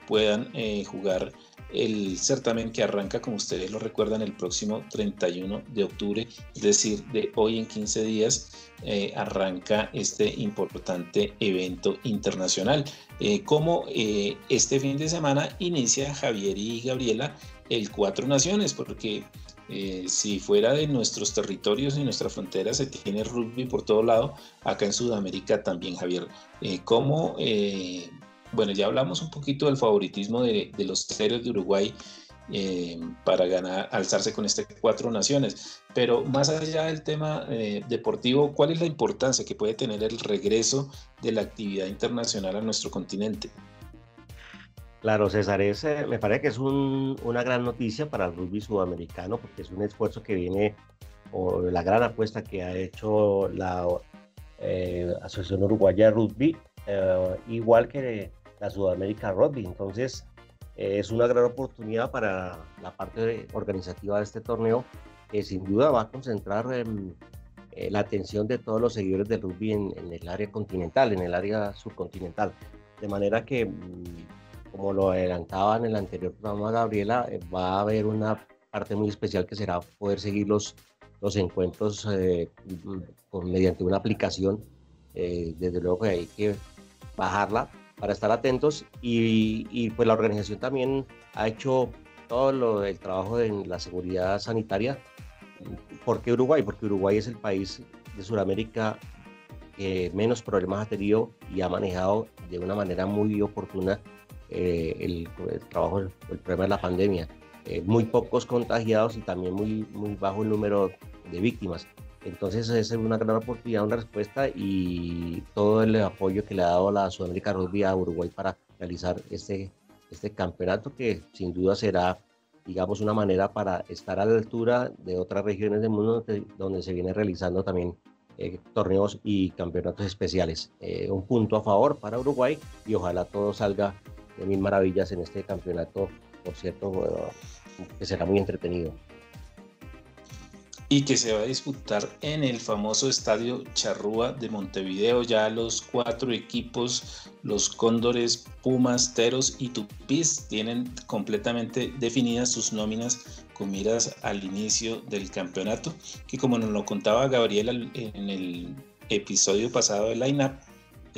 puedan eh, jugar el certamen que arranca, como ustedes lo recuerdan, el próximo 31 de octubre, es decir, de hoy en 15 días eh, arranca este importante evento internacional. Eh, como este fin de semana inicia Javier y Gabriela el Cuatro Naciones, porque si fuera de nuestros territorios y nuestra frontera se tiene rugby por todo lado, acá en Sudamérica también, Javier. ¿Cómo bueno, ya hablamos un poquito del favoritismo de, los Teros de Uruguay eh, para ganar, alzarse con este cuatro naciones. Pero más allá del tema eh, deportivo, ¿cuál es la importancia que puede tener el regreso de la actividad internacional a nuestro continente? Claro, César, me parece que es una gran noticia para el rugby sudamericano porque es un esfuerzo que viene, o la gran apuesta que ha hecho la eh, Asociación Uruguaya de Rugby, igual que la Sudamérica Rugby. Entonces, eh, es una gran oportunidad para la parte organizativa de este torneo, que sin duda va a concentrar eh, la atención de todos los seguidores del rugby en, el área continental, en el área subcontinental. De manera que, mm, como lo adelantaba en el anterior programa Gabriela, eh, va a haber una parte muy especial que será poder seguir los, los encuentros con, mediante una aplicación. desde luego que hay que bajarla para estar atentos y, pues la organización también ha hecho todo lo del trabajo en la seguridad sanitaria. ¿Por qué Uruguay? Porque Uruguay es el país de Sudamérica que menos problemas ha tenido y ha manejado de una manera muy oportuna eh, el, trabajo, el, problema de la pandemia. Eh, muy pocos contagiados y también muy, muy bajo el número de víctimas. Entonces es una gran oportunidad, una respuesta y todo el apoyo que le ha dado la Sudamérica Rugby a Uruguay para realizar este, este campeonato que sin duda será, digamos, una manera para estar a la altura de otras regiones del mundo donde, se viene realizando también eh, torneos y campeonatos especiales. Eh, un punto a favor para Uruguay y ojalá todo salga de mil maravillas en este campeonato, por cierto, que será muy entretenido y que se va a disputar en el famoso estadio Charrúa de Montevideo. Ya los cuatro equipos, los Cóndores, Pumas, Teros y Tupis, tienen completamente definidas sus nóminas con miras al inicio del campeonato, que como nos lo contaba Gabriel en el episodio pasado de Line Up,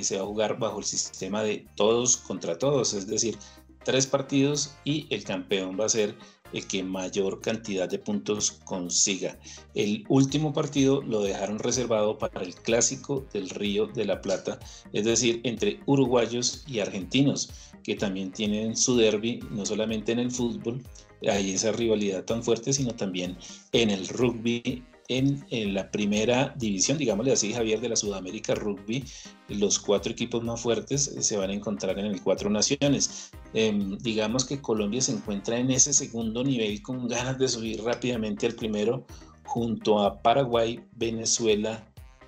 se va a jugar bajo el sistema de todos contra todos, es decir, tres partidos y el campeón va a ser el que mayor cantidad de puntos consiga. El último partido lo dejaron reservado para el clásico del Río de la Plata, es decir, entre uruguayos y argentinos, que también tienen su derby, no solamente en el fútbol, hay esa rivalidad tan fuerte, sino también en el rugby en, la primera división, digámosle así, Javier, de la Sudamérica Rugby, los cuatro equipos más fuertes se van a encontrar en el Cuatro Naciones. Em, digamos que Colombia se encuentra en ese segundo nivel con ganas de subir rápidamente al primero, junto a Paraguay, Venezuela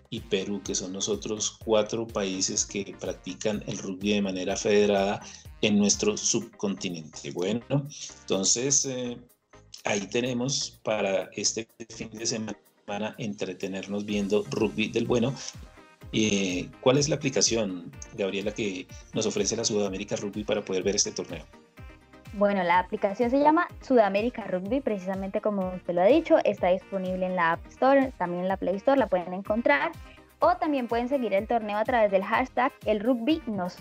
y Perú, que son los otros cuatro países que practican el rugby de manera federada en nuestro subcontinente. Bueno, entonces eh, ahí tenemos para este fin de semana entretenernos viendo rugby del bueno. Eh, ¿Cuál es la aplicación, Gabriela, que nos ofrece la Sudamérica Rugby para poder ver este torneo? Bueno, la aplicación se llama Sudamérica Rugby, precisamente como usted lo ha dicho, está disponible en la App Store, también en la Play Store la pueden encontrar, o también pueden seguir el torneo a través del hashtag El Rugby nos.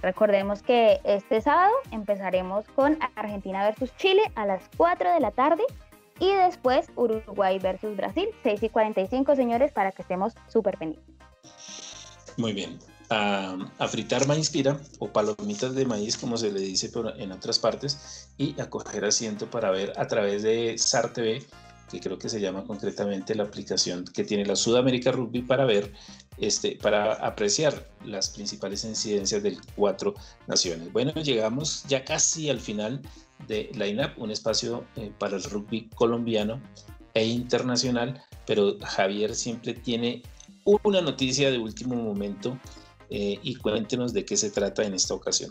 Recordemos que este sábado empezaremos con Argentina versus Chile a las 4 de la tarde y después Uruguay versus Brasil, 6 y 45, señores, para que estemos súper pendientes. Muy bien. a fritar maíz pira o palomitas de maíz, como se le dice en otras partes, y a coger asiento para ver a través de SAR TV, que creo que se llama concretamente la aplicación que tiene la Sudamérica Rugby para ver, este, para apreciar las principales incidencias del cuatro naciones. Bueno, llegamos ya casi al final de Line un espacio eh, para el rugby colombiano e internacional, pero Javier siempre tiene una noticia de último momento eh, y cuéntenos de qué se trata en esta ocasión.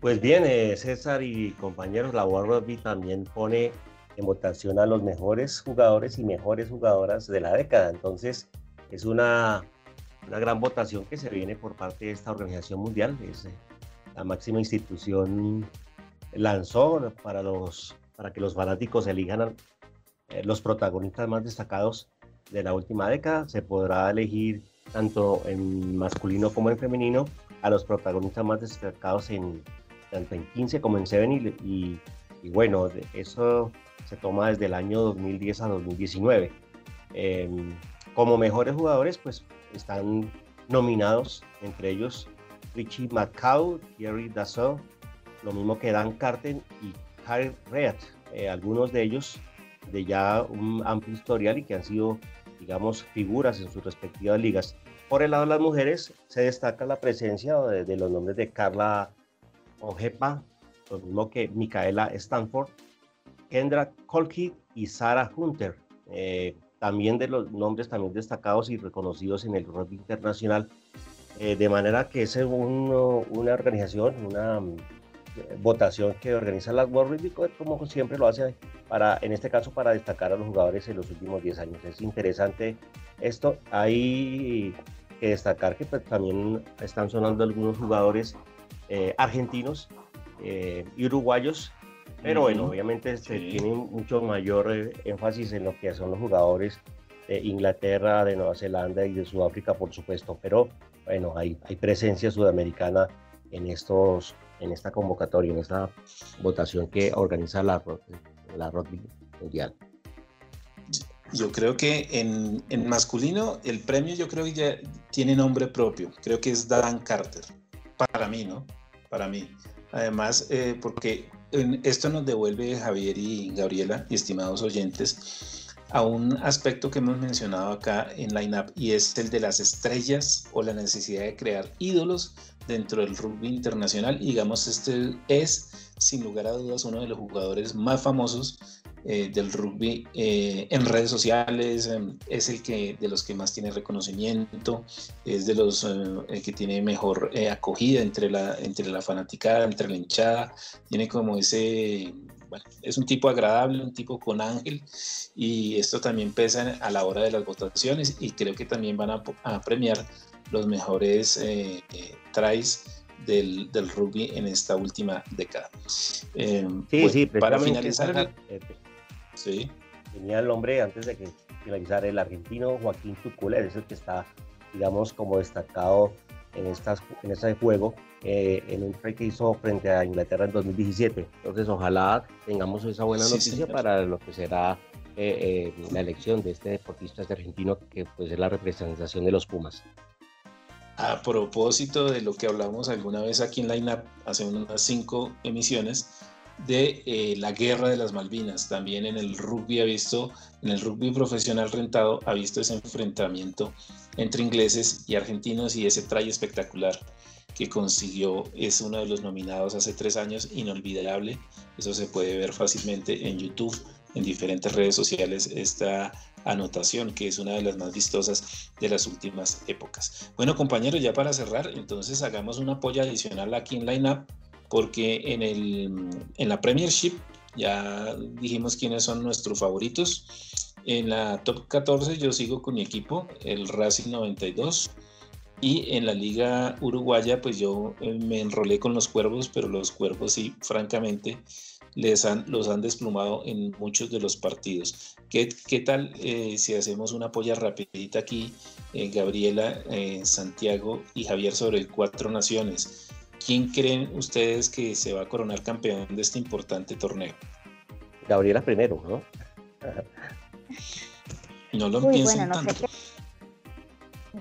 Pues bien, eh, César y compañeros, la World Rugby también pone en votación a los mejores jugadores y mejores jugadoras de la década. Entonces, es una, una gran votación que se viene por parte de esta organización mundial. Es la máxima institución lanzó para, los, para que los fanáticos elijan eh, los protagonistas más destacados de la última década. Se podrá elegir tanto en masculino como en femenino a los protagonistas más destacados en tanto en 15 como en 7 y, bueno, eso se toma desde el año 2010 a 2019. Em, como mejores jugadores, pues están nominados entre ellos Richie McCaw, Gary Dassault, lo mismo que Dan Carten y Harry Reat, eh, algunos de ellos de ya un amplio historial y que han sido, digamos, figuras en sus respectivas ligas. Por el lado de las mujeres se destaca la presencia de, los nombres de Carla Ojepa, lo mismo que Micaela Stanford, Kendra Colkey y Sarah Hunter. Eh, también de los nombres también destacados y reconocidos en el rugby internacional. Eh, de manera que es una organización, una votación que organiza la World Rugby, como siempre lo hace para, en este caso, para destacar a los jugadores en los últimos 10 años. Es interesante esto. Hay que destacar que pues, también están sonando algunos jugadores eh, argentinos eh, y uruguayos, pero bueno, obviamente se tiene mucho mayor eh, énfasis en lo que son los jugadores de Inglaterra, de Nueva Zelanda y de Sudáfrica, por supuesto, pero bueno, hay, hay presencia sudamericana en estos en esta convocatoria, en esta votación que organiza la, la Rugby Mundial. Yo creo que en, en, masculino el premio yo creo que ya tiene nombre propio. Creo que es Dan Carter. Para mí, ¿no? Para mí. Además, eh, porque esto nos devuelve Javier y Gabriela, y estimados oyentes, a un aspecto que hemos mencionado acá en Line Up y es el de las estrellas o la necesidad de crear ídolos dentro del rugby internacional. Y digamos, este es sin lugar a dudas uno de los jugadores más famosos eh, del rugby eh, en redes sociales, em, es el que de los que más tiene reconocimiento, es de los eh, que tiene mejor acogida entre la, entre la fanaticada, entre la hinchada, tiene como ese, bueno, es un tipo agradable, un tipo con ángel y esto también pesa a la hora de las votaciones y creo que también van a, a premiar los mejores tries del, del, rugby en esta última década. sí, pues, sí, para finalizar, Sí. Tenía el nombre antes de que finalizara el argentino Joaquín Tucula, es el que está, digamos, como destacado en, estas, en este juego, eh, en un try que hizo frente a Inglaterra en 2017. Entonces, ojalá tengamos esa buena noticia para lo que será eh, eh, la elección de este deportista este argentino, que pues es la representación de los Pumas. A propósito de lo que hablamos alguna vez aquí en Line Up, hace unas cinco emisiones, de eh, la guerra de las Malvinas. También en el rugby ha visto, en el rugby profesional rentado, ha visto ese enfrentamiento entre ingleses y argentinos y ese try espectacular que consiguió es uno de los nominados hace tres años, inolvidable. Eso se puede ver fácilmente en YouTube, en diferentes redes sociales, esta anotación que es una de las más vistosas de las últimas épocas. Bueno compañeros, ya para cerrar, entonces hagamos un apoyo adicional aquí en Line porque en, el, en la Premiership ya dijimos quiénes son nuestros favoritos. En la top 14 yo sigo con mi equipo, el Racing 92. Y en la liga uruguaya pues yo eh, me enrolé con los cuervos, pero los cuervos sí, francamente, les han, los han desplumado en muchos de los partidos. ¿Qué, qué tal eh, si hacemos una polla rapidita aquí, eh, Gabriela, Santiago y Javier sobre el Cuatro Naciones? ¿Quién creen ustedes que se va a coronar campeón de este importante torneo? Gabriela primero, ¿no? No lo piensen tanto.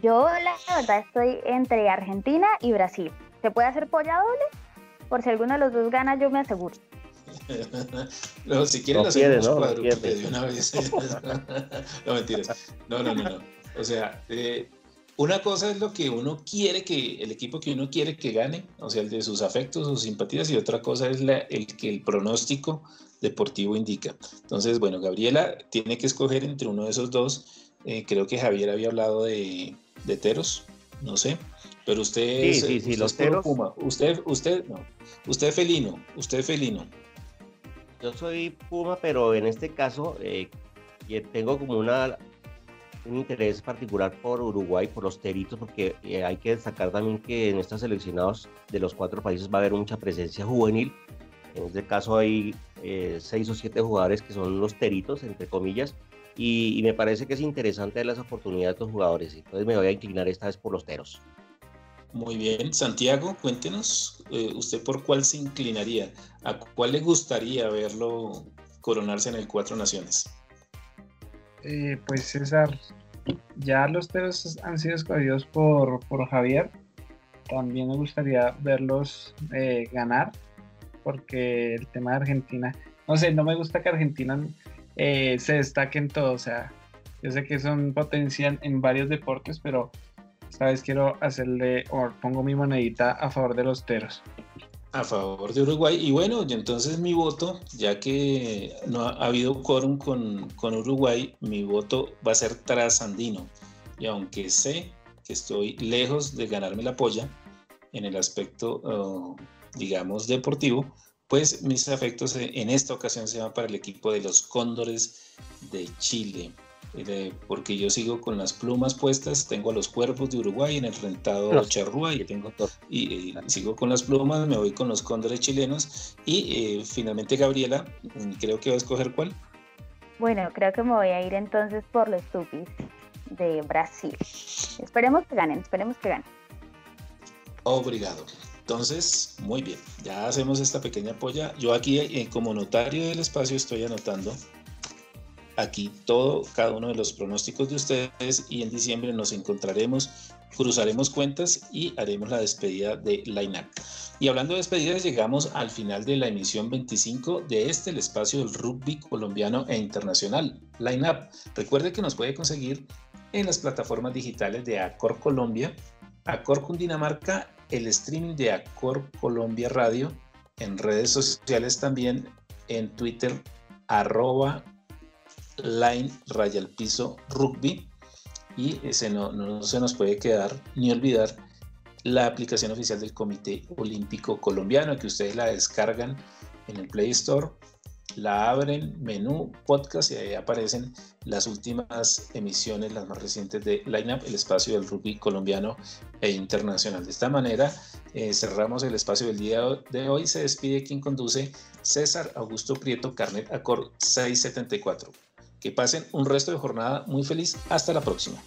Yo la verdad estoy entre Argentina y Brasil. ¿Se puede hacer polla doble? Por si alguno de los dos gana, yo me aseguro. no, si quieren no hacemos ¿no? de una vez. no, mentiras. No, no, no, no. O sea, eh, una cosa es lo que uno quiere que, el equipo que uno quiere que gane, o sea, el de sus afectos, sus simpatías, y otra cosa es el que el pronóstico deportivo indica. Entonces, bueno, Gabriela tiene que escoger entre uno de esos dos. Eh, creo que Javier había hablado de, de Teros, no sé, pero usted sí, sí, sí, los teros. Puma. Usted, usted, no, usted felino, usted felino. Yo soy Puma, pero en este caso eh, tengo como una un interés particular por Uruguay, por los teritos, porque eh, hay que destacar también que en estos seleccionados de los cuatro países va a haber mucha presencia juvenil. En este caso hay eh, seis o siete jugadores que son los teritos, entre comillas, y, me parece que es interesante las oportunidades de los jugadores. Entonces me voy a inclinar esta vez por los teros. Muy bien, Santiago, cuéntenos, eh, ¿usted por cuál se inclinaría? ¿A cuál le gustaría verlo coronarse en el Cuatro Naciones? Eh, pues César, ya los teros han sido escogidos por, Javier. También me gustaría verlos eh, ganar, porque el tema de Argentina, no sé, no me gusta que Argentina eh, se destaque en todo. O sea, yo sé que son potencia en varios deportes, pero vez quiero hacerle, o pongo mi monedita a favor de los teros a favor de Uruguay. Y bueno, entonces mi voto, ya que no ha, habido quórum con, con, Uruguay, mi voto va a ser trasandino. Y aunque sé que estoy lejos de ganarme la polla en el aspecto, oh, digamos, deportivo, pues mis afectos en esta ocasión se van para el equipo de los Cóndores de Chile porque yo sigo con las plumas puestas, tengo a los cuerpos de Uruguay en el rentado Charrúa y tengo y, sigo con las plumas, me voy con los cóndores chilenos y eh, finalmente Gabriela, mm, creo que va a escoger cuál. Bueno, creo que me voy a ir entonces por los Tupis de Brasil. Esperemos que ganen, esperemos que ganen. Obrigado. Entonces, muy bien, ya hacemos esta pequeña polla. Yo aquí eh, como notario del espacio estoy anotando aquí todo, cada uno de los pronósticos de ustedes y en diciembre nos encontraremos, cruzaremos cuentas y haremos la despedida de Line Up. Y hablando de despedidas, llegamos al final de la emisión 25 de este, espacio del rugby colombiano e internacional, Line Up. Recuerde que nos puede conseguir en las plataformas digitales de Acor Colombia, Acor Cundinamarca, el streaming de Acor Colombia Radio, en redes sociales también, en Twitter, arroba line raya al piso rugby. Y ese no, no se nos puede quedar ni olvidar la aplicación oficial del Comité Olímpico Colombiano que ustedes la descargan en el Play Store, la abren, menú, podcast y ahí aparecen las últimas emisiones, las más recientes de Lineup, el espacio del rugby colombiano e internacional. De esta manera eh, cerramos el espacio del día de hoy. Se despide quien conduce César Augusto Prieto, Carnet Acor 674. Que pasen un resto de jornada muy feliz. Hasta la próxima.